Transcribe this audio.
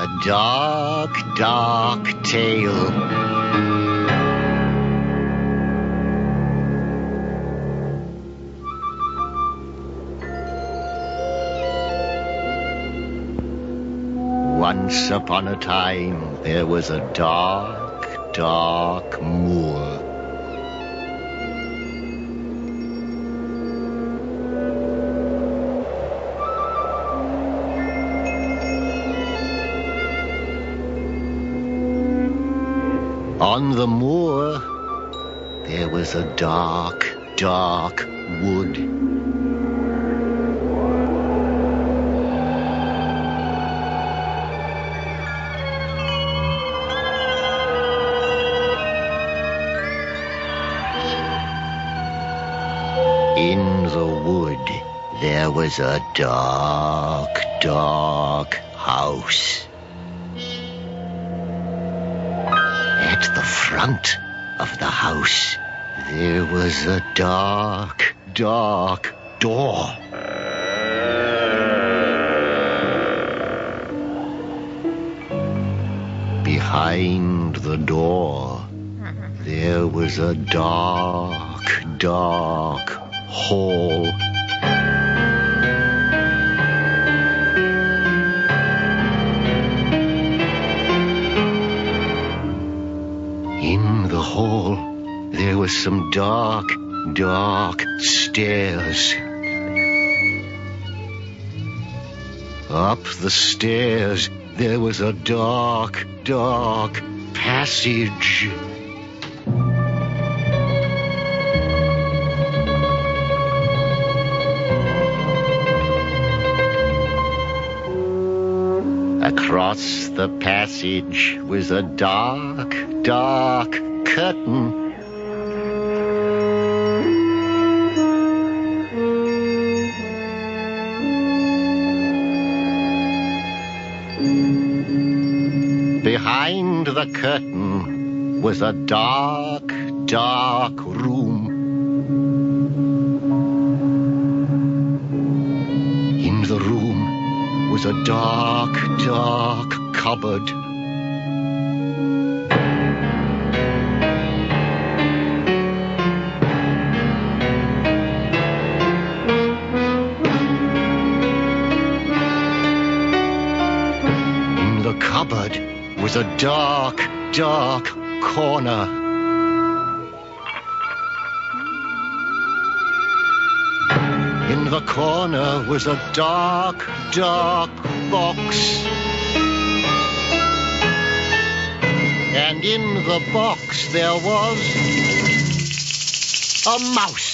a dark, dark tale. Once upon a time there was a dark, dark moor. On the moor there was a dark, dark wood. In the wood there was a dark, dark house. Front of the house there was a dark, dark door. Behind the door there was a dark, dark hall. The hall there were some dark, dark stairs. Up the stairs there was a dark, dark passage. Across the passage was a dark, dark curtain. Behind the curtain was a dark, dark room. In the room was a dark, dark cupboard. Cupboard was a dark, dark corner. In the corner was a dark, dark box. And in the box there was a mouse.